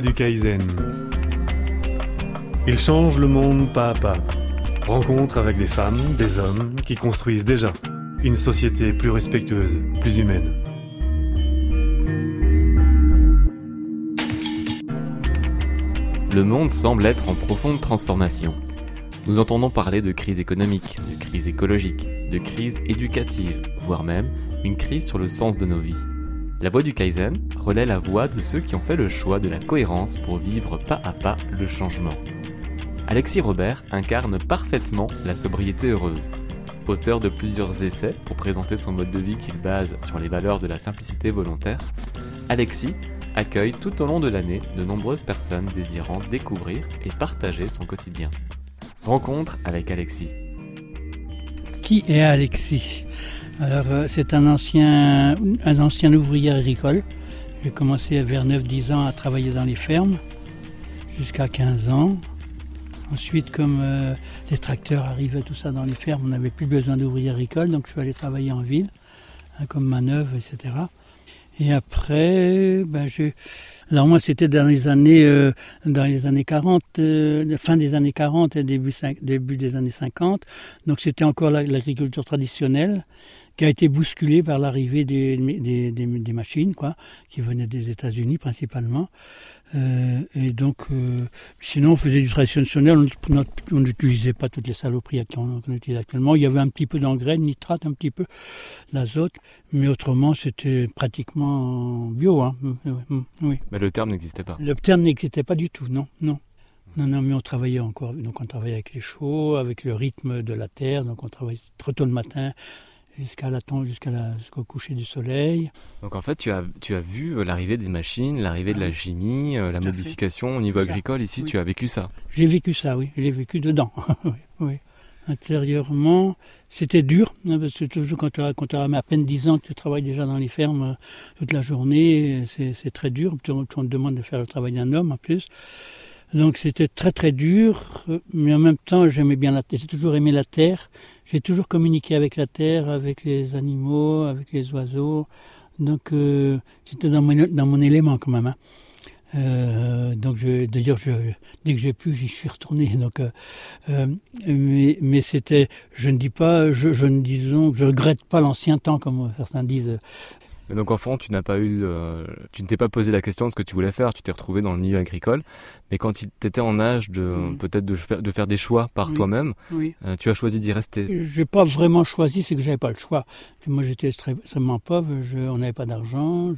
du Kaizen. Il change le monde pas à pas. Rencontre avec des femmes, des hommes qui construisent déjà une société plus respectueuse, plus humaine. Le monde semble être en profonde transformation. Nous entendons parler de crise économique, de crise écologique, de crise éducative, voire même une crise sur le sens de nos vies. La voix du Kaizen relaie la voix de ceux qui ont fait le choix de la cohérence pour vivre pas à pas le changement. Alexis Robert incarne parfaitement la sobriété heureuse. Auteur de plusieurs essais pour présenter son mode de vie qu'il base sur les valeurs de la simplicité volontaire, Alexis accueille tout au long de l'année de nombreuses personnes désirant découvrir et partager son quotidien. Rencontre avec Alexis. Est Alexis alors, euh, c'est un ancien, un ancien ouvrier agricole. J'ai commencé vers 9-10 ans à travailler dans les fermes, jusqu'à 15 ans. Ensuite, comme euh, les tracteurs arrivaient, tout ça dans les fermes, on n'avait plus besoin d'ouvriers agricoles, donc je suis allé travailler en ville, hein, comme manœuvre, etc. Et après, ben, j'ai... Alors moi, c'était dans les années, euh, dans les années 40, fin des années 40 et début, début des années 50. Donc c'était encore l'agriculture traditionnelle qui a été bousculé par l'arrivée des, des, des, machines, quoi, qui venaient des États-Unis principalement. Euh, et donc, euh, sinon, on faisait du traditionnel, on n'utilisait pas toutes les saloperies qu'on utilise actuellement. Il y avait un petit peu d'engrais, de nitrate, un petit peu d'azote, mais autrement, c'était pratiquement bio. Hein. Oui. Mais le terme n'existait pas. Le terme n'existait pas du tout, non, non. Non, non, mais on travaillait encore. Donc on travaillait avec les chauds, avec le rythme de la terre. Donc on travaillait très tôt le matin, jusqu'à jusqu'à jusqu'au coucher du soleil. Donc en fait, tu as, tu as vu euh, l'arrivée des machines, l'arrivée de la chimie, euh, la modification au niveau agricole. Ici, tu as vécu ça. J'ai vécu ça, oui, j'ai vécu dedans. oui, Intérieurement, c'était dur, hein, parce que toujours quand tu as, quand as à peine 10 ans, tu travailles déjà dans les fermes euh, toute la journée, c'est très dur, on te demande de faire le travail d'un homme en plus. Donc c'était très très dur, mais en même temps j'aimais bien la terre, j'ai toujours aimé la terre, j'ai toujours communiqué avec la terre, avec les animaux, avec les oiseaux. Donc euh, c'était dans mon, dans mon élément quand même. Hein. Euh, donc je, d'ailleurs, je, dès que j'ai pu, j'y suis retourné. Donc, euh, euh mais, mais c'était, je ne dis pas, je, je ne disons, je regrette pas l'ancien temps comme certains disent donc enfant, tu n'as pas eu, euh, tu ne t'es pas posé la question de ce que tu voulais faire. Tu t'es retrouvé dans le milieu agricole, mais quand tu étais en âge de mm. peut-être de faire, de faire des choix par toi-même, euh, tu as choisi d'y rester. J'ai pas vraiment choisi, c'est que j'avais pas le choix. moi, j'étais extrêmement pauvre. on n'avait pas d'argent.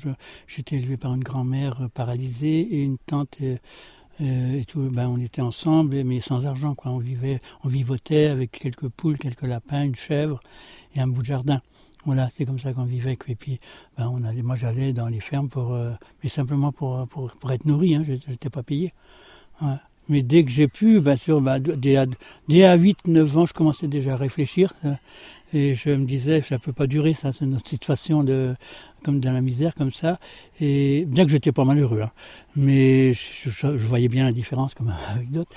J'étais élevé par une grand-mère paralysée et une tante. Et, euh, et tout, ben on était ensemble, mais sans argent. Quoi. On vivait, on vivotait avec quelques poules, quelques lapins, une chèvre et un bout de jardin. Voilà, c'est comme ça qu'on vivait. Et puis, ben, on allait, moi, j'allais dans les fermes pour, euh, mais simplement pour, pour, pour, être nourri. Hein, je n'étais pas payé. Mais dès que j'ai pu, bien sûr, ben, dès, à, 8-9 ans, je commençais déjà à réfléchir. Euh, et je me disais, ça ne peut pas durer, ça, c'est notre situation de, comme dans la misère, comme ça. Et bien que j'étais pas malheureux, hein, mais je, voyais bien la différence comme avec d'autres.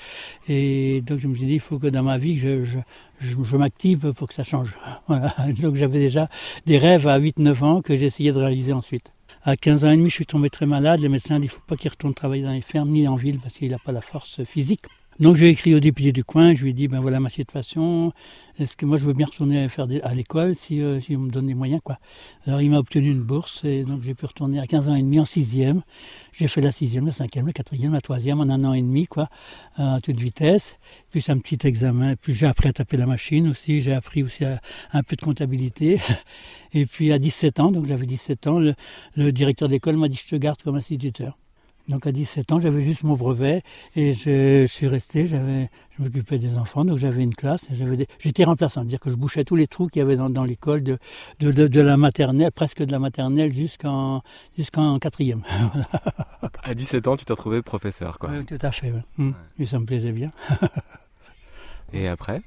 Et donc je me suis dit, il faut que dans ma vie, je, m'active pour que ça change. Donc j'avais déjà des rêves à 8-9 ans que j'essayais de réaliser ensuite. À 15 ans et demi, je suis tombé très malade. Les médecins dit, il faut pas qu'il retourne travailler dans les fermes ni en ville parce qu'il n'a pas la force physique. Donc j'ai écrit au député du coin, je lui ai dit ben voilà ma situation, est-ce que moi je veux bien retourner faire à l'école si, euh, on me donne les moyens quoi. Alors il m'a obtenu une bourse et donc j'ai pu retourner à 15 ans et demi en sixième. J'ai fait la sixième, la cinquième, la quatrième, la troisième en un an et demi quoi, à toute vitesse. Puis un petit examen, puis j'ai appris à taper la machine aussi, j'ai appris aussi un peu de comptabilité. Et puis à 17 ans, donc j'avais 17 ans, le, le directeur d'école m'a dit je te garde comme instituteur. Donc à 17 ans, j'avais juste mon brevet et je, suis resté, j'avais, je m'occupais des enfants, donc j'avais une classe, j'avais j'étais remplaçant, c'est-à-dire que je bouchais tous les trous qu'il y avait dans, dans l'école de, de, de, la maternelle, presque de la maternelle jusqu'en jusqu'en quatrième. à 17 ans, tu t'es retrouvé professeur, quoi. Oui, tout à fait, hum. et ça me plaisait bien. et après?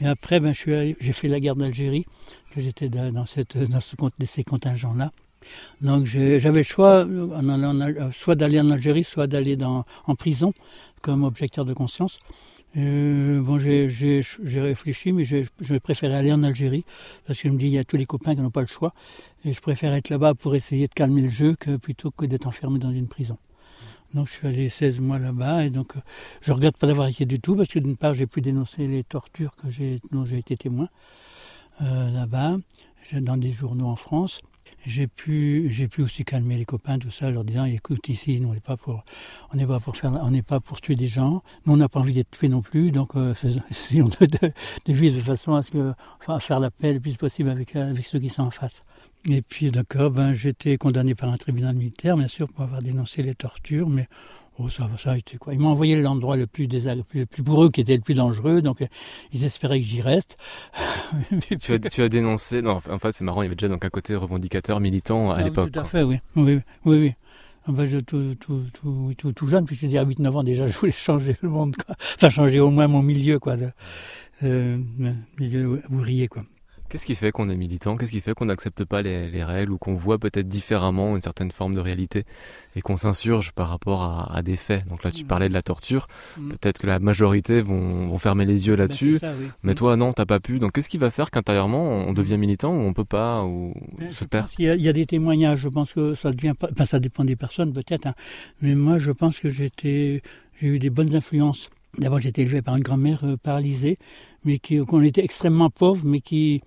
Et après, ben, j'ai fait la guerre d'Algérie, que j'étais dans, cette, dans ce, ces contingents-là. Donc j'avais le choix soit d'aller en Algérie, soit d'aller en prison comme objecteur de conscience. Euh, bon, j'ai réfléchi, mais je préférais aller en Algérie parce que je me dis il y a tous les copains qui n'ont pas le choix et je préfère être là-bas pour essayer de calmer le jeu plutôt que d'être enfermé dans une prison. Donc je suis allé 16 mois là-bas et donc je regrette pas d'avoir été du tout parce que d'une part j'ai pu dénoncer les tortures que dont j'ai été témoin là-bas, dans des journaux en France j'ai pu, j'ai pu aussi calmer les copains, tout ça, leur disant, écoute, ici, on n'est pas pour, on n'est pas pour faire, on n'est pas pour tuer des gens. Nous, on n'a pas envie d'être tués non plus, donc, euh, essayons de, vivre de façon à ce que, enfin, faire la paix le plus possible avec, avec ceux qui sont en face. Et puis, d'accord, ben, j'étais condamné par un tribunal militaire, bien sûr, pour avoir dénoncé les tortures, mais Oh, ça, ça quoi. Ils m'ont envoyé l'endroit le plus, le plus, pour eux qui était le plus dangereux, donc euh, ils espéraient que j'y reste. tu, as, tu as dénoncé, non, en fait c'est marrant, il y avait déjà donc un côté revendicateur, militant à ah, l'époque. Tout à fait, oui. Oui, oui, oui. Enfin, je, tout, tout, tout, tout, tout jeune, puisque à 8-9 ans déjà, je voulais changer le monde, quoi. Enfin, changer au moins mon milieu, quoi, de, euh, milieu ouvrier, quoi. Qu'est-ce qui fait qu'on est militant? Qu'est-ce qui fait qu'on n'accepte pas les, les, règles ou qu'on voit peut-être différemment une certaine forme de réalité et qu'on s'insurge par rapport à, à, des faits? Donc là, tu mmh. parlais de la torture. Mmh. Peut-être que la majorité vont, vont fermer les yeux bah, là-dessus. Ben oui. Mais mmh. toi, non, t'as pas pu. Donc qu'est-ce qui va faire qu'intérieurement, on devient militant ou on peut pas ou ben, se perd il, il y, a des témoignages. Je pense que ça devient pas. Enfin, ça dépend des personnes peut-être. Hein. Mais moi, je pense que j'étais, j'ai eu des bonnes influences. D'abord, j'ai été élevé par une grand-mère euh, paralysée, mais qui, qu'on était extrêmement pauvre, mais qui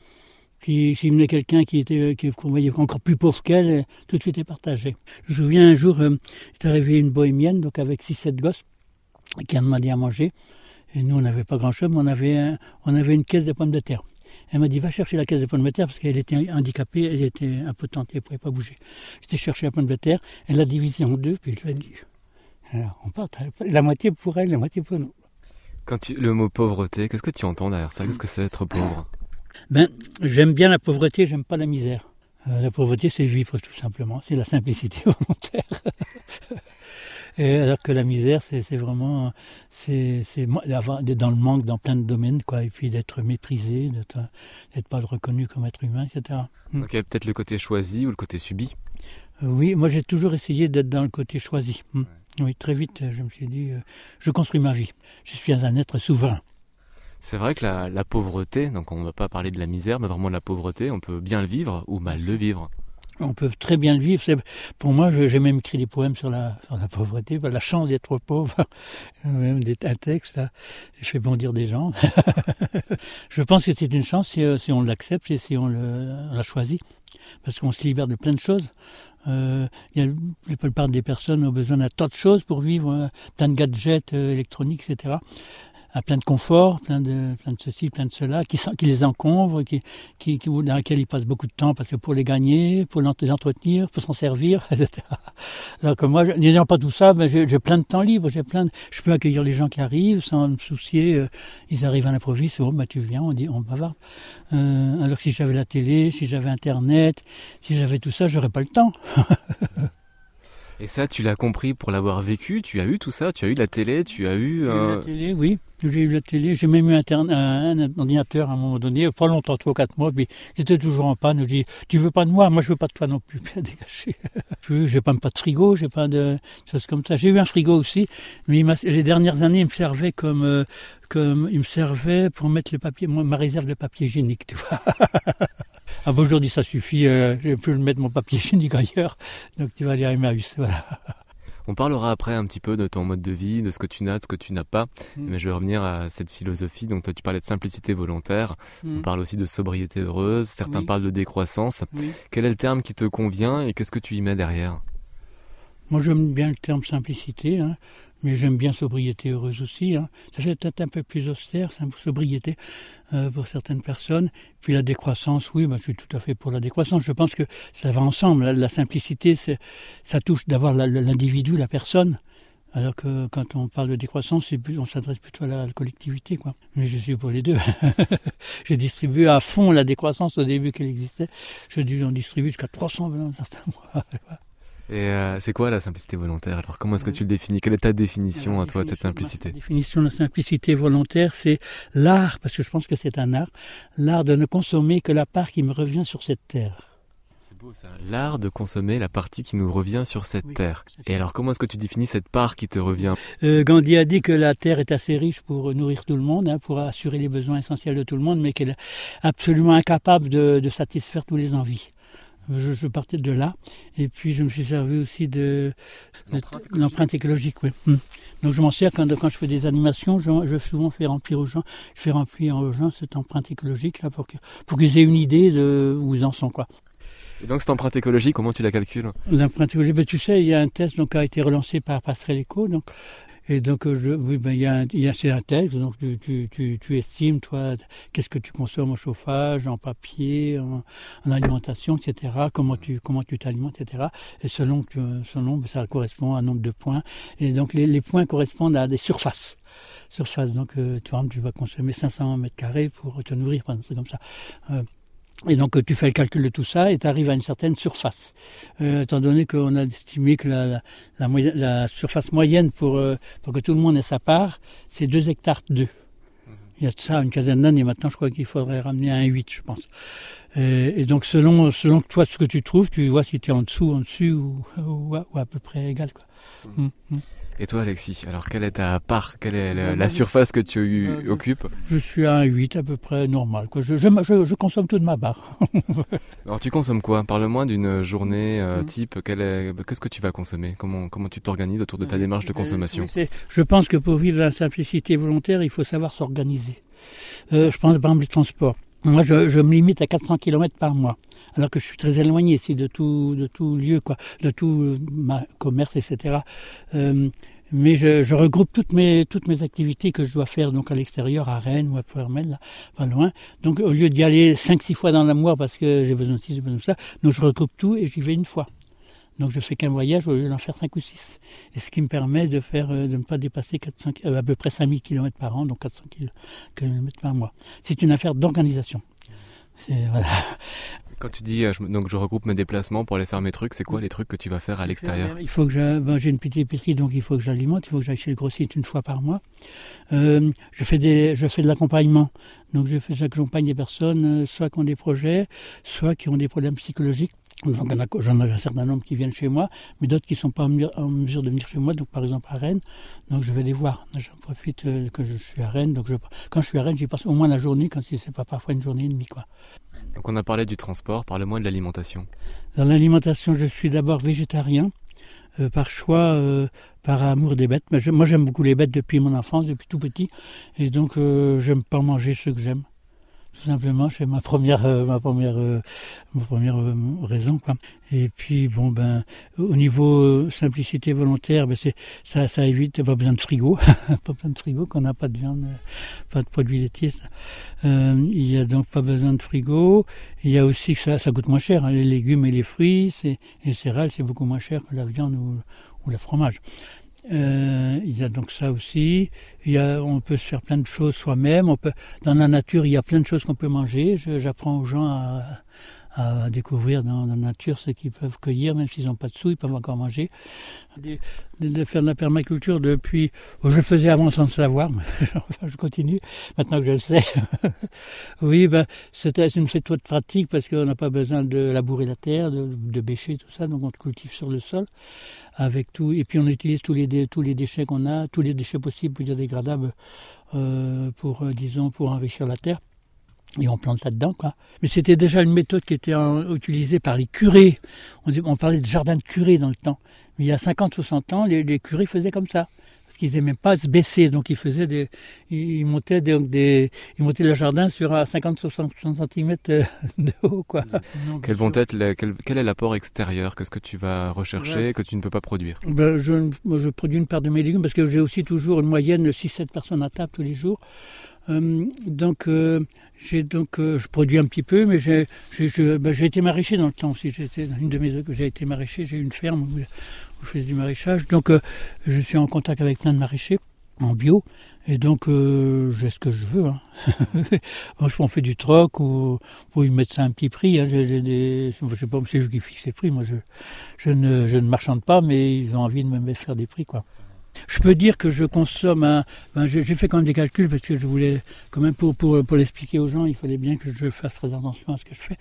qui s'il venait quelqu'un qui était qui, qu'on voyait encore plus pauvre qu'elle, tout de suite est partagé. Je me souviens un jour, euh, est arrivé une bohémienne, donc avec six sept gosses, qui a demandé à manger. Et nous, on n'avait pas grand-chose, mais on avait, un, on avait une caisse de pommes de terre. Elle m'a dit, va chercher la caisse de pommes de terre, parce qu'elle était handicapée, elle était impotente, elle ne pouvait pas bouger. J'étais chercher la pomme de terre, elle l'a divisée en deux, puis je lui ai dit, alors on part, la moitié pour elle, la moitié pour nous. Quand tu, le mot pauvreté, qu'est-ce que tu entends derrière ça? Qu'est-ce que c'est être pauvre? Ben, j'aime bien la pauvreté, j'aime pas la misère. Euh, la pauvreté, c'est vivre tout simplement, c'est la simplicité volontaire. Et alors que la misère, c'est vraiment, c'est dans le manque dans plein de domaines, quoi, et puis d'être méprisé, d'être pas reconnu comme être humain, etc. Hmm. Ok, peut-être le côté choisi ou le côté subi? Euh, oui, moi j'ai toujours essayé d'être dans le côté choisi. Hmm. Oui, très vite, je me suis dit, euh, je construis ma vie. Je suis un être souverain. C'est vrai que la, la, pauvreté, donc on ne va pas parler de la misère, mais vraiment de la pauvreté, on peut bien le vivre ou mal le vivre. On peut très bien le vivre. Pour moi, j'ai même écrit des poèmes sur la, sur la pauvreté, la chance d'être pauvre, même un texte, là, je fais bondir des gens. je pense que c'est une chance si, euh, si on l'accepte et si on, le, on la choisit, parce qu'on se libère de plein de choses. Euh, la plupart des personnes ont besoin d'un tas de choses pour vivre, euh, plein de gadgets euh, électroniques, etc à plein de confort, plein de, plein de ceci, plein de cela, qui, qui les encombre, qui, qui, dans lesquels ils passent beaucoup de temps parce que pour les gagner, pour les entretenir, pour s'en servir, etc. Alors que moi, n'ayant pas tout ça, ben, j'ai plein de temps libre, j'ai plein de, je peux accueillir les gens qui arrivent sans me soucier, euh, ils arrivent à l'improviste, bon, ben, tu viens, on dit, on bavarde. Euh, alors que si j'avais la télé, si j'avais Internet, si j'avais tout ça, j'aurais pas le temps. Et ça, tu l'as compris pour l'avoir vécu Tu as eu tout ça Tu as eu la télé Tu as eu. J'ai eu la télé, oui. J'ai eu la télé. J'ai même eu un, un, ordinateur à un moment donné, pas longtemps, trois ou quatre mois. Puis j'étais toujours en panne. Je dis Tu veux pas de moi? Moi, je veux pas de toi non plus. Bien dégagé. j'ai pas, pas de frigo, j'ai pas de choses comme ça. J'ai eu un frigo aussi, mais les dernières années, il me servait comme. Euh, comme il me servait pour mettre le papier, ma réserve de papier hygiénique, tu vois. Ah bon, aujourd'hui ça suffit, euh, je peux mettre mon papier hygiénique ailleurs, donc tu vas aller à Emmaüs, voilà. On parlera après un petit peu de ton mode de vie, de ce que tu n'as, de ce que tu n'as pas. Mm. Mais je vais revenir à cette philosophie. Donc toi, tu parlais de simplicité volontaire. Mm. On parle aussi de sobriété heureuse. Certains parlent de décroissance. Quel est le terme qui te convient et qu'est-ce que tu y mets derrière? Moi, j'aime bien le terme simplicité. Hein. Mais j'aime bien sobriété heureuse aussi. Hein. Ça fait peut-être un peu plus austère, c'est sobriété euh, pour certaines personnes. Puis la décroissance, oui, bah, je suis tout à fait pour la décroissance. Je pense que ça va ensemble. La, simplicité, ça touche d'avoir l'individu, la personne. Alors que quand on parle de décroissance, on s'adresse plutôt à la, collectivité. Quoi. Mais je suis pour les deux. J'ai distribué à fond la décroissance au début qu'elle existait. Je en distribue jusqu'à 300 dans certains mois. Et euh, c'est quoi la simplicité volontaire? Alors comment est-ce que tu le définis? Quelle est ta définition à toi de cette simplicité? La définition de la simplicité volontaire, c'est l'art, parce que je pense que c'est un art, l'art de ne consommer que la part qui me revient sur cette terre. C'est beau ça. L'art de consommer la partie qui nous revient sur cette terre. Et alors comment est-ce que tu définis cette part qui te revient? Euh, Gandhi a dit que la terre est assez riche pour nourrir tout le monde, hein, pour assurer les besoins essentiels de tout le monde, mais qu'elle est absolument incapable de, de satisfaire tous les envies. Je, partais de là. Et puis je me suis servi aussi de l'empreinte écologique. oui. Hmm. Donc je m'en sers quand, quand je fais des animations, je, je souvent fais remplir aux gens, je fais remplir aux gens cette empreinte écologique là pour pour qu'ils aient une idée de où ils en sont quoi. Et donc cette empreinte écologique, comment tu la calcules? L'empreinte écologique, ben, tu sais, il y a un test donc, qui a été relancé par Passerelle Eco. Donc, et donc, je, oui, ben, il y a, un, test. Donc, tu, estimes, toi, qu'est-ce que tu consommes en chauffage, en papier, en, en alimentation, etc. Comment tu comment tu t'alimentes, etc. Et selon, selon ben, ça correspond à un nombre de points. Et donc, les, points correspondent à des surfaces surface. Donc, euh, tu, tu vas consommer 500 mètres carrés pour te nourrir, c'est comme ça. Euh, et donc tu fais le calcul de tout ça et tu arrives à une certaine surface. Euh, étant donné qu'on a estimé que la, la, la, surface moyenne pour, euh, pour que tout le monde ait sa part, c'est 2 hectares 2. Mhm. Il y a ça une quinzaine d'années maintenant, je crois qu'il faudrait ramener à 1,8 je pense. Euh, et donc selon, selon toi ce que tu trouves, tu vois si tu es en dessous, en dessus ou, ou, à peu près égal. Quoi. Mhm. Mmh, mmh. Et toi, Alexis, alors quelle est ta part Quelle est la, surface que tu euh, occupes? Je suis à un 8 à peu près normal. Je, je, je, consomme toute ma part. alors tu consommes quoi? Parle-moi d'une journée euh, mm. type. Qu'est-ce que tu vas consommer? Comment, comment tu t'organises autour de ta démarche de consommation? Je pense que pour vivre la simplicité volontaire, il faut savoir s'organiser. Euh, je pense par exemple les transports. Moi, je, je, me limite à 400 km par mois, alors que je suis très éloigné ici de tout, de tout lieu, quoi, de tout ma commerce, etc. Euh, mais je, je, regroupe toutes mes, toutes mes activités que je dois faire donc à l'extérieur, à Rennes ou à Puermel, là, pas loin. Donc au lieu d'y aller 5-6 fois dans le mois parce que j'ai besoin de ci, j'ai besoin de ça, donc je regroupe tout et j'y vais une fois. Donc je fais qu'un voyage au lieu d'en faire 5 ou 6. Et ce qui me permet de faire euh, de ne pas dépasser 400, euh, à peu près 5000 km par an, donc 400 km par mois. C'est une affaire d'organisation. Voilà. Quand tu dis euh, je, donc je regroupe mes déplacements pour aller faire mes trucs, c'est quoi les trucs que tu vas faire à l'extérieur Il faut que ben, j'ai une petite épicerie donc il faut que j'alimente, il faut que j'aille chez le grossiste une fois par mois. Euh, je fais des je fais de l'accompagnement. Donc je fais j'accompagne des personnes euh, soit qui ont des projets, soit qui ont des problèmes psychologiques J'en ai un certain nombre qui viennent chez moi, mais d'autres qui ne sont pas en mesure de venir chez moi, donc par exemple à Rennes, donc je vais les voir. J'en profite euh, que je suis à Rennes, donc je, quand je suis à Rennes, j'y passe au moins la journée, quand ce n'est pas parfois une journée et demie. Quoi. Donc on a parlé du transport, parle-moi de l'alimentation. Dans l'alimentation, je suis d'abord végétarien, euh, par choix, euh, par amour des bêtes. Mais moi j'aime beaucoup les bêtes depuis mon enfance, depuis tout petit, et donc j'aime pas manger ce que j'aime tout simplement. C'est ma première, euh, ma première, euh, ma première euh, raison. Quoi. Et puis bon ben, au niveau simplicité volontaire, ben c'est ça, ça évite pas besoin de frigo, pas besoin de frigo, qu'on n'a pas de viande, pas de produits laitiers. il y a donc pas besoin de frigo. Il y a aussi que ça, ça coûte moins cher. Hein, les légumes et les fruits, c'est les céréales, c'est beaucoup moins cher que la viande ou, ou le fromage. Euh, il y a donc ça aussi. Il y a, on peut se faire plein de choses soi-même. On peut, dans la nature, il y a plein de choses qu'on peut manger. J'apprends aux gens à, à, découvrir dans la nature ce qu'ils peuvent cueillir, même s'ils n'ont pas de sous, ils peuvent encore manger. De, de, faire de la permaculture depuis, je le faisais avant sans le savoir, mais je continue maintenant que je le sais. oui, ben, c'est une méthode pratique parce qu'on n'a pas besoin de labourer la terre, de, de bêcher, tout ça, donc on cultive sur le sol avec tout. Et puis on utilise tous les, tous les déchets qu'on a, tous les déchets possibles, biodégradables, euh, pour, euh, disons, pour enrichir la terre. Et on plante là-dedans, quoi. Mais c'était déjà une méthode qui était utilisée par les curés. On, on, parlait de jardin de curés dans le temps. Mais il y a 50 ou 60 ans, les, les curés faisaient comme ça qu'ils n'aimaient pas se baisser, donc ils faisaient des, ils montaient donc des, ils montaient le jardin sur 50-60 cm de haut, quoi. Quels vont être quel, est l'apport extérieur Qu'est-ce que tu vas rechercher que tu ne peux pas produire? Ben, je, je produis une part de mes légumes parce que j'ai aussi toujours une moyenne de 6-7 personnes à table tous les jours. Euh, donc, euh, donc, euh, je produis un petit peu, mais j'ai, ben, été maraîcher dans le temps aussi. J'étais une de mes, j'ai été maraîcher. J'ai une ferme où, je fais du maraîchage. Donc, je suis en contact avec plein de maraîchers en bio. Et donc, j'ai ce que je veux. Hein. bon, on fait du troc ou, ou ils mettent ça à un petit prix. Hein. J'ai, des, je sais pas, c'est eux qui fixent les prix. Moi, je, je, ne, je ne marchande pas, mais ils ont envie de me faire des prix, quoi. Je peux dire que je consomme. Ben j'ai fait quand même des calculs parce que je voulais, quand même, pour, pour, pour l'expliquer aux gens, il fallait bien que je fasse très attention à ce que je fais.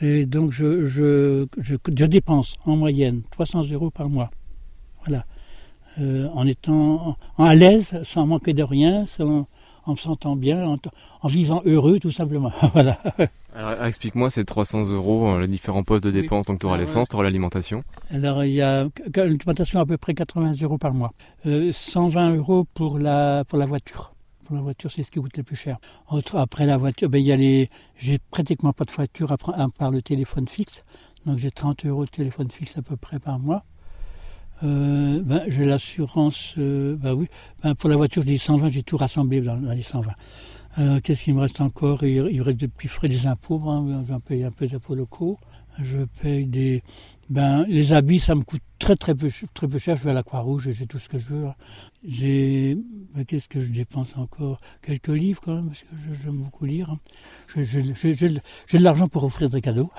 Et donc, je, je, je, dépense en moyenne 300 euros par mois. Voilà. Euh, en étant à l'aise, sans manquer de rien, sans, en me sentant bien, en, vivant heureux tout simplement. voilà. Alors explique-moi ces 300 euros, euh, les différents postes de dépenses. Donc tu auras ah, l'essence, tu auras l'alimentation. Alors il y a l'alimentation à peu près 80 euros par mois. 120 euros pour la, pour la voiture. Pour la voiture, c'est ce qui coûte le plus cher. Après la voiture, ben, il y a les, j'ai pratiquement pas de voiture à part le téléphone fixe. Donc j'ai 30 euros de téléphone fixe à peu près par mois. Euh, ben, j'ai l'assurance, euh, ben oui, ben, pour la voiture je dis 120, j'ai tout rassemblé dans, les 120. Euh, qu'est-ce qu'il me reste encore? Il, il, reste des petits frais des impôts, hein, j'en paye un peu d'impôts locaux. Je paye des, ben, les habits, ça me coûte très très peu, très peu cher. Je vais à la Croix-Rouge et j'ai tout ce que je veux. J'ai, ben, qu'est-ce que je dépense encore? Quelques livres quand même, parce que j'aime beaucoup lire. J'ai de l'argent pour offrir des cadeaux.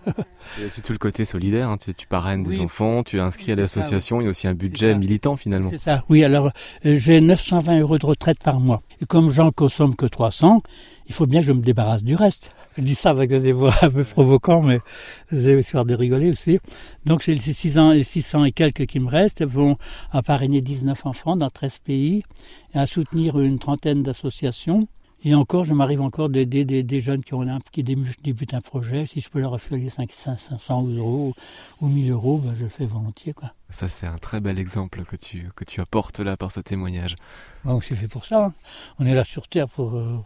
c'est tout le côté solidaire. Hein. Tu, tu parraines des enfants, tu es inscrit à l'association. Il y a aussi un budget militant finalement. C'est ça. Oui, alors euh, j'ai 920 euros de retraite par mois. Et comme j'en consomme que 300, il faut bien que je me débarrasse du reste. Je dis ça avec des voix un peu provocants, mais j'ai histoire de rigoler aussi. Donc c'est les 600, 600 et quelques qui me restent vont à parrainer 19 enfants dans 13 pays et à soutenir une trentaine d'associations. Et encore, je m'arrive encore d'aider des, jeunes qui, ont qui débutent un projet. Si je peux leur refiler 500 euros ou 1000 euros, ben je le fais volontiers. Quoi. Ça, c'est un très bel exemple que tu, que tu apportes là par ce témoignage. Bon, c'est fait pour ça. Hein. On est là sur Terre pour, euh,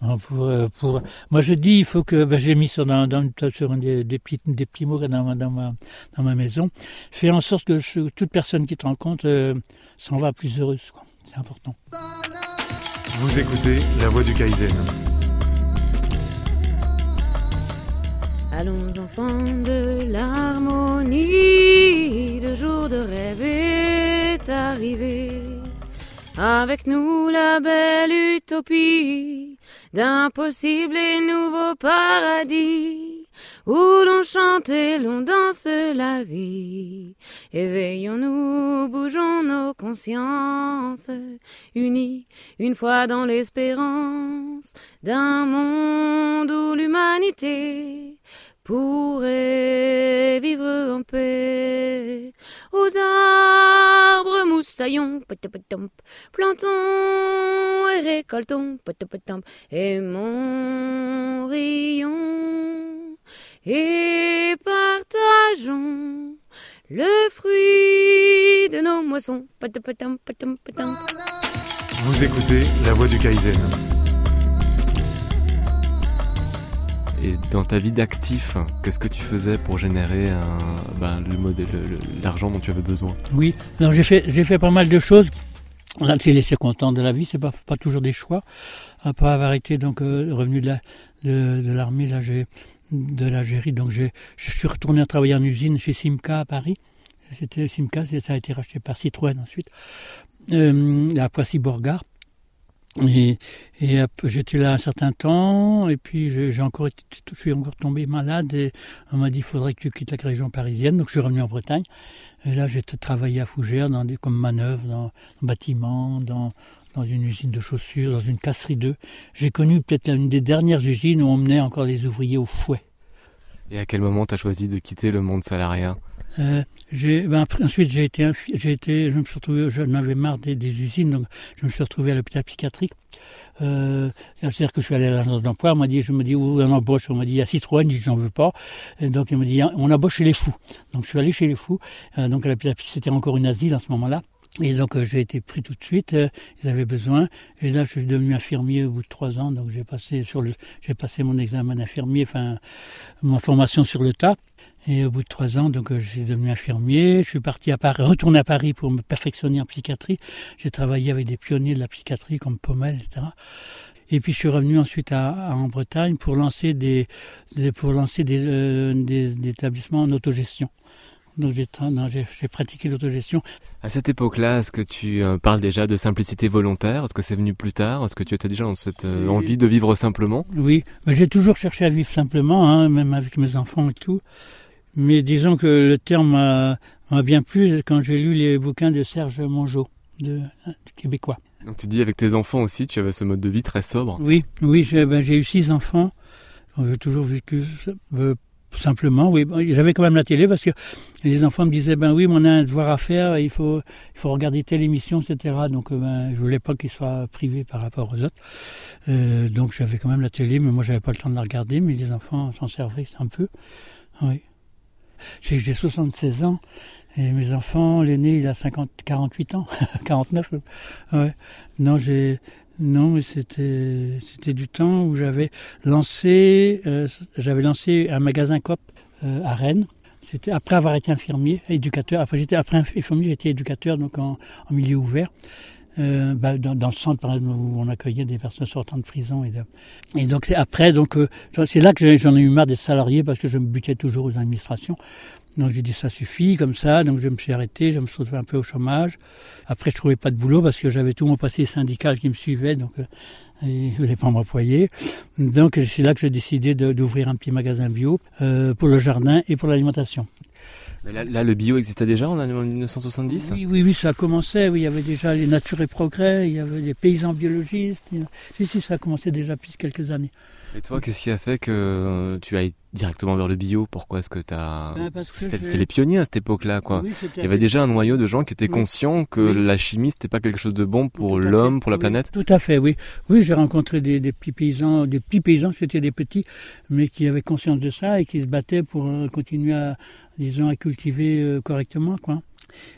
pour, euh, pour, moi, je dis, il faut que, ben, j'ai mis sur, dans, dans, sur des, des, petits, des petits mots dans ma, dans, ma, dans ma maison. Fais en sorte que toute personne qui te rencontre euh, s'en va plus heureuse. C'est important. Vous écoutez La Voix du Kaizen. Allons enfants de l'harmonie, le jour de rêve est arrivé. Avec nous la belle utopie d'impossible et nouveau paradis où l'on chante et l'on danse la vie. Éveillons-nous, bougeons nos consciences, unis une fois dans l'espérance d'un monde où l'humanité pourrait vivre en paix. Aux arbres moussaillons, plantons et récoltons, et rions et partageons le fruit de nos moissons. Vous écoutez la voix du Kaizen. Et dans ta vie d'actif, qu'est-ce que tu faisais pour générer ben, le modèle, l'argent dont tu avais besoin? Oui, alors j'ai fait, j'ai fait pas mal de choses. Là, c'est les circonstances de la vie, c'est pas, pas toujours des choix. Après avoir été donc euh, revenu de, de, l'armée, là, j'ai de l'Algérie, donc j'ai, je suis retourné à travailler en usine chez Simca à Paris. C'était Simca, ça a été racheté par Citroën ensuite, euh, à Poissy-Borgard. Et, et j'étais là un certain temps, et puis j'ai encore été, je suis encore tombé malade, et on m'a dit il faudrait que tu quittes la région parisienne, donc je suis revenu en Bretagne. Et là, j'ai travaillé à Fougères dans des, comme manœuvre, dans un bâtiment, dans, dans une usine de chaussures, dans une casserie d'œufs. J'ai connu peut-être une des dernières usines où on menait encore les ouvriers au fouet. Et à quel moment tu as choisi de quitter le monde salariat? Euh, ben, ensuite, j'ai été, j'ai été, je me suis retrouvé, je avais marre des, usines, donc je me suis retrouvé à l'hôpital psychiatrique. Euh, C'est-à-dire que je suis allé à l'agence d'emploi, on m'a dit, je me dis, où on embauche On m'a dit, a Citroën, j'en veux pas. Donc, il m'a dit, on embauche chez les fous. Donc, je suis allé chez les fous. Euh, donc, à l'hôpital c'était encore une asile à ce moment-là. Et donc euh, j'ai été pris tout de suite, ils avaient besoin. Et là je suis devenu infirmier au bout de trois ans, donc j'ai passé sur j'ai passé mon examen d'infirmier, enfin ma formation sur le tas. Et au bout de trois ans, donc, euh, j'ai devenu infirmier. Je suis parti à Paris, retourné à Paris pour me perfectionner en psychiatrie. J'ai travaillé avec des pionniers de la psychiatrie comme Pommel, etc. Et puis je suis revenu ensuite à, en Bretagne pour lancer des, pour lancer des, euh, des, des établissements en autogestion. Donc j'ai pratiqué l'autogestion. À cette époque-là, est-ce que tu euh, parles déjà de simplicité volontaire? Est-ce que c'est venu plus tard? Est-ce que tu étais déjà dans cette envie de vivre simplement? Oui, j'ai toujours cherché à vivre simplement, hein, même avec mes enfants et tout. Mais disons que le terme m'a bien plu quand j'ai lu les bouquins de Serge Mongeau, de, québécois. Donc tu dis avec tes enfants aussi, tu avais ce mode de vie très sobre Oui, oui, j'ai ben, eu six enfants. J'ai toujours vécu simplement, oui. J'avais quand même la télé parce que les enfants me disaient, ben oui, on a un devoir à faire, il faut, il faut regarder telle émission, etc. Donc, euh, ben, je voulais pas qu'ils soient privés par rapport aux autres. Euh, donc, j'avais quand même la télé, mais moi, j'avais pas le temps de la regarder, mais les enfants s'en servaient un peu. Oui. J'ai 76 ans. Et mes enfants, l'aîné, il a 50, 48 ans, 49. Ouais. Non, j'ai, non, c'était, c'était du temps où j'avais lancé, euh, j'avais lancé un magasin COP euh, à Rennes. C'était après avoir été infirmier, éducateur. Après, j'étais infirmier, j'étais éducateur donc en milieu ouvert. Euh, bah, dans, le centre par exemple, où on accueillait des personnes sortant de prison et, de, et donc après donc euh, c'est là que j'en ai eu marre des salariés parce que je me butais toujours aux administrations donc j'ai dit ça suffit comme ça, donc je me suis arrêté, je me suis retrouvé un peu au chômage. Après je trouvais pas de boulot parce que j'avais tout mon passé syndical qui me suivait, donc euh, ils ne voulaient pas m'employer. Donc c'est là que j'ai décidé d'ouvrir un petit magasin bio euh, pour le jardin et pour l'alimentation. Là, le bio existait déjà en 1970 Oui, oui, oui, ça commençait. Oui, il y avait déjà les Nature et Progrès, il y avait les paysans biologistes. Si, si, ça commençait déjà depuis quelques années. Et toi, qu'est-ce qui a fait que euh, tu ailles directement vers le bio? Pourquoi est-ce que tu as... Ben c'est les pionniers à cette époque-là, quoi. Il y avait déjà un noyau de gens qui étaient conscients que la chimie, c'était pas quelque chose de bon pour l'homme, pour la planète Tout à fait, oui. Oui, j'ai rencontré des, des, petits paysans, des petits paysans, c'était des petits, mais qui avaient conscience de ça et qui se battaient pour euh, continuer à, disons, à cultiver euh, correctement, quoi.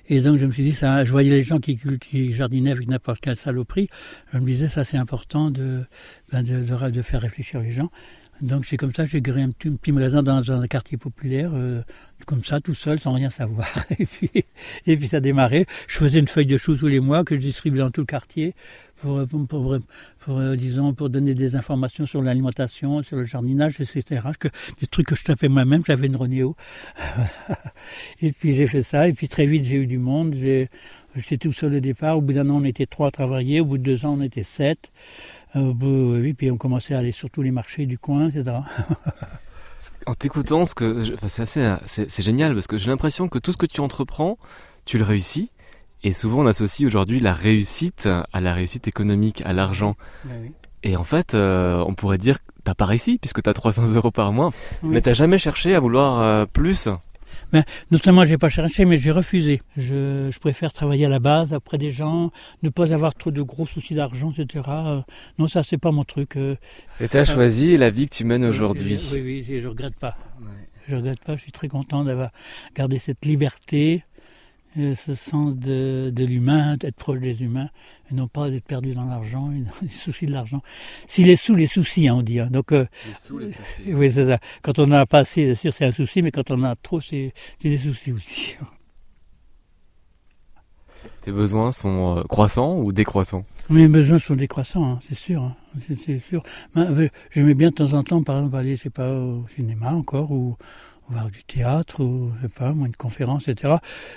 Et donc je me suis dit, ça, je voyais les gens qui, qui jardinaient avec n'importe quelle saloperie. Je me disais, ça c'est important de, ben faire réfléchir les gens. Donc c'est comme ça j'ai créé un petit, magasin dans, un quartier populaire, euh, comme ça, tout seul, sans rien savoir. Et puis, et puis ça a démarré. Je faisais une feuille de chou tous les mois que je distribuais dans tout le quartier pour, euh, disons, pour donner des informations sur l'alimentation, sur le jardinage, etc. Des trucs que je tapais moi-même, j'avais une Renéo. et puis j'ai fait ça, et puis très vite j'ai eu du monde. J'étais tout seul au départ. Au bout d'un an, on était trois à travailler. Au bout de deux ans, on était sept. Euh, oui, puis on commençait à aller sur tous les marchés du coin, etc. en t'écoutant, c'est génial parce que j'ai l'impression que tout ce que tu entreprends, tu le réussis. Et souvent, on associe aujourd'hui la réussite à la réussite économique, à l'argent. Ben oui. Et en fait, euh, on pourrait dire que t'as pas réussi puisque t'as 300 euros par mois, oui. mais t'as jamais cherché à vouloir euh, plus. Ben, non seulement j'ai pas cherché, mais j'ai refusé. Je, je, préfère travailler à la base, auprès des gens, ne pas avoir trop de gros soucis d'argent, etc. Euh, non, ça c'est pas mon truc. Euh, Et t'as as choisi la vie que tu mènes aujourd'hui. Oui, oui, je regrette pas. Ouais. Je regrette pas. Je suis très content d'avoir gardé cette liberté ce sens de, de l'humain, d'être proche des humains, et non pas d'être perdu dans l'argent et dans les soucis de l'argent. Si les sous, les soucis, hein, on dit. Hein. Donc, euh, les sous, les soucis. Oui, c'est ça. Quand on n'en a pas assez, c'est sûr, c'est un souci, mais quand on en a trop, c'est des soucis aussi. Tes besoins sont euh, croissants ou décroissants? Mes besoins sont décroissants, hein, c'est sûr. Hein. C'est sûr. J'aimais bien de temps en temps, par exemple, aller, je sais pas, au cinéma encore, ou voir du théâtre, ou je sais pas, moi, une conférence, etc.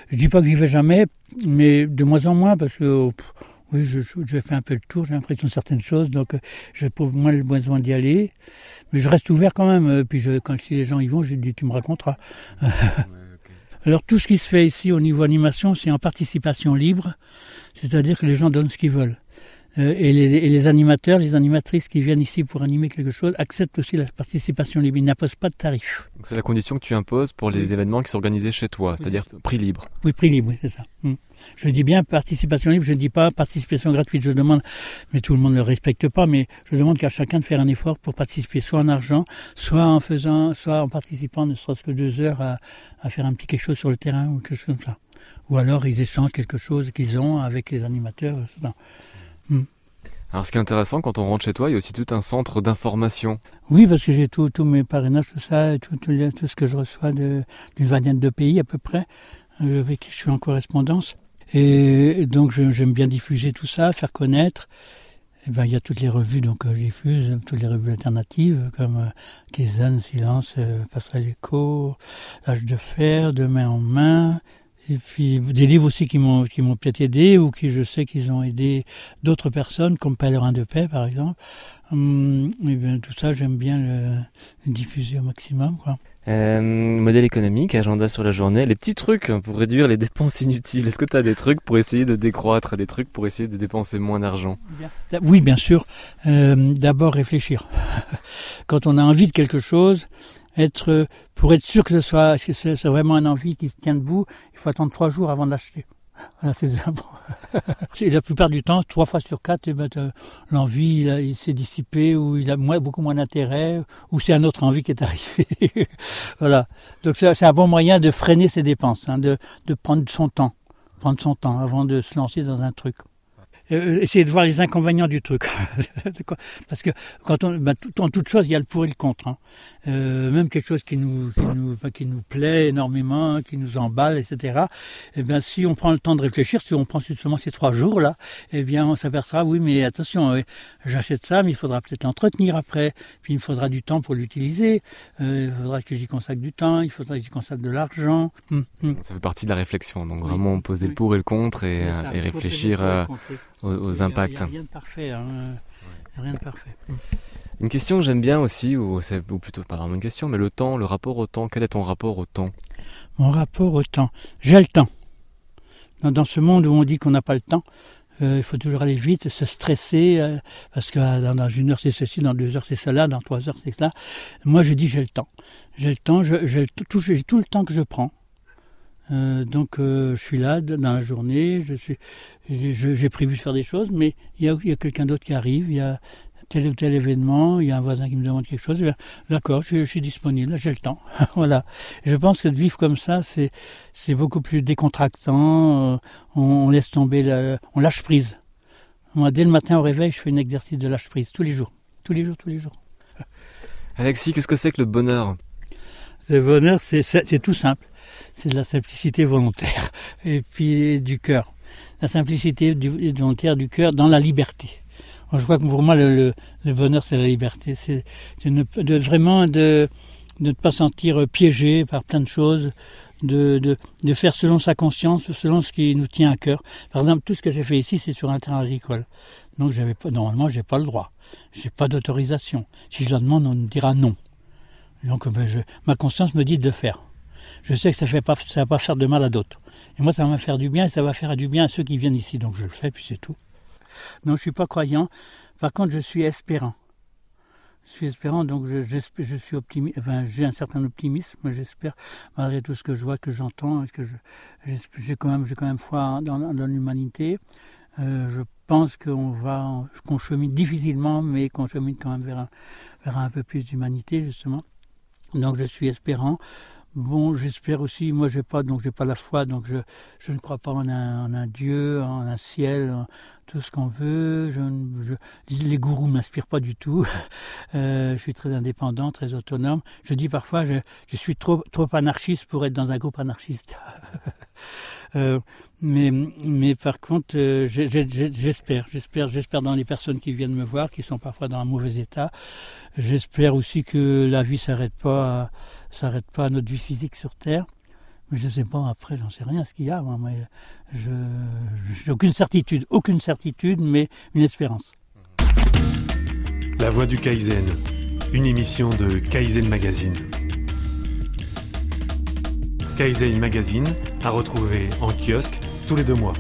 Je dis pas que j'y vais jamais, mais de moins en moins, parce que pff, oui, je, je, je, fais un peu le tour, j'ai l'impression de certaines choses, donc je trouve moins le besoin d'y aller, mais je reste ouvert quand même. Puis je, quand si les gens y vont, je dis tu me raconteras. Ouais, okay. Alors tout ce qui se fait ici au niveau animation, c'est en participation libre, c'est-à-dire que les gens donnent ce qu'ils veulent. Euh, et, les, et, les, animateurs, les animatrices qui viennent ici pour animer quelque chose acceptent aussi la participation libre. Ils n'imposent pas de tarif. C'est la condition que tu imposes pour les événements qui sont organisés chez toi, c'est-à-dire oui, prix libre. Oui, prix libre, oui, c'est ça. Hum. Je dis bien participation libre, je ne dis pas participation gratuite. Je demande, mais tout le monde ne le respecte pas, mais je demande qu'à chacun de faire un effort pour participer, soit en argent, soit en faisant, soit en participant ne serait-ce que deux heures à, à faire un petit quelque chose sur le terrain ou quelque chose comme ça. Ou alors ils échangent quelque chose qu'ils ont avec les animateurs. Etc. Hmm. Alors, ce qui est intéressant, quand on rentre chez toi, il y a aussi tout un centre d'information. Oui, parce que j'ai tous tout mes parrainages, tout ça, tout, tout, tout ce que je reçois d'une vingtaine de pays à peu près, euh, avec qui je suis en correspondance. Et donc, j'aime bien diffuser tout ça, faire connaître. Et ben, il y a toutes les revues donc euh, diffuse, toutes les revues alternatives comme euh, Kizan, Silence, euh, Passerelle Écho, L'âge de fer, De main en main, et puis des livres aussi qui m'ont qui m'ont peut-être aidé ou qui je sais qu'ils ont aidé d'autres personnes comme Pèlerin de paix par exemple. Hum, et bien tout ça j'aime bien le, le, diffuser au maximum quoi. Euh, modèle économique, agenda sur la journée, les petits trucs pour réduire les dépenses inutiles. Est-ce que tu as des trucs pour essayer de décroître, des trucs pour essayer de dépenser moins d'argent? Oui, bien sûr. Euh, D'abord réfléchir. Quand on a envie de quelque chose, être, pour être sûr que ce soit, que c'est vraiment un envie qui se tient debout, il faut attendre trois jours avant de l'acheter. Voilà, c'est la plupart du temps, trois fois sur quatre, eh ben, l'envie il, s'est dissipé ou il a moins, beaucoup moins d'intérêt ou c'est un autre envie qui est arrivé. voilà. Donc c'est un bon moyen de freiner ses dépenses, hein, de, de prendre son temps, prendre son temps avant de se lancer dans un truc. Euh, essayer de voir les inconvénients du truc. Parce que quand on, ben, tout, en toute chose, il y a le pour et le contre. Hein. Euh, même quelque chose qui nous, qui nous, qui nous plaît énormément, qui nous emballe, etc. Eh bien, si on prend le temps de réfléchir, si on prend justement ces trois jours là, eh bien, on s'apercevra, oui, mais attention, j'achète ça, mais il faudra peut-être l'entretenir après. Puis il me faudra du temps pour l'utiliser. Euh, il faudra que j'y consacre du temps. Il faudra que j'y consacre de l'argent. Hum, hum. Ça fait partie de la réflexion. Donc vraiment poser le pour et le contre et, et réfléchir aux, impacts. Il n'y a, rien de parfait. Hein. Rien de parfait. Une question que j'aime bien aussi, ou, ou plutôt pas vraiment une question, mais le temps, le rapport au temps. Quel est ton rapport au temps? Mon rapport au temps. J'ai le temps. Dans, ce monde où on dit qu'on n'a pas le temps, euh, il faut toujours aller vite, se stresser, euh, parce que euh, dans, une heure c'est ceci, dans deux heures c'est cela, dans trois heures c'est cela. Moi je dis j'ai le temps. J'ai le temps, j'ai tout, tout, le temps que je prends. Euh, donc euh, je suis là dans la journée, je suis, j'ai prévu de faire des choses, mais il y a, a quelqu'un d'autre qui arrive, il y a tel ou tel événement, il y a un voisin qui me demande quelque chose, d'accord, je, suis disponible, j'ai le temps, voilà. Je pense que de vivre comme ça, c'est c'est beaucoup plus décontractant, euh, on, laisse tomber, on lâche prise. Moi, dès le matin au réveil, je fais un exercice de lâche prise tous les jours, tous les jours, tous les jours. Alexis, qu'est-ce que c'est que le bonheur? Le bonheur, c'est tout simple c'est de la simplicité volontaire et puis du cœur. La simplicité volontaire du cœur dans la liberté. je crois que pour moi, le, bonheur, c'est la liberté. C'est vraiment de, ne pas sentir piégé par plein de choses, de, faire selon sa conscience, selon ce qui nous tient à cœur. Par exemple, tout ce que j'ai fait ici, c'est sur un terrain agricole. Donc, pas, normalement, j'ai pas le droit. J'ai pas d'autorisation. Si je la demande, on me dira non. Donc, ben, ma conscience me dit de le faire je sais que ça ne va pas faire de mal à d'autres. Et moi, ça va me faire du bien et ça va faire du bien à ceux qui viennent ici. Donc je le fais, puis c'est tout. Non, je ne suis pas croyant. Par contre, je suis espérant. Je suis espérant, donc je, suis optimiste. J'ai un certain optimisme. J'espère, malgré tout ce que je vois, que j'entends, que j'ai quand même, foi dans, l'humanité. Euh, je pense qu'on va, qu'on chemine difficilement, mais qu'on chemine quand même vers un peu plus d'humanité justement. Donc je suis espérant. Bon, j'espère aussi, moi j'ai pas, donc j'ai pas la foi, donc je, je ne crois pas en un, Dieu, en un ciel, en tout ce qu'on veut. Les gourous m'inspirent pas du tout. Euh, je suis très indépendant, très autonome. Je dis parfois, je, je suis trop, trop anarchiste pour être dans un groupe anarchiste. euh, mais, mais par contre, euh, j'espère, j'espère, j'espère dans les personnes qui viennent me voir, qui sont parfois dans un mauvais état. J'espère aussi que la vie s'arrête pas, s'arrête pas à notre vie physique sur Terre. Mais je sais pas, après, j'en sais rien ce qu'il y a. Moi, je, j'ai aucune certitude, aucune certitude, mais une espérance. La voix du Kaizen, une émission de Kaizen Magazine. Kaizen Magazine à retrouver en kiosque tous les deux mois.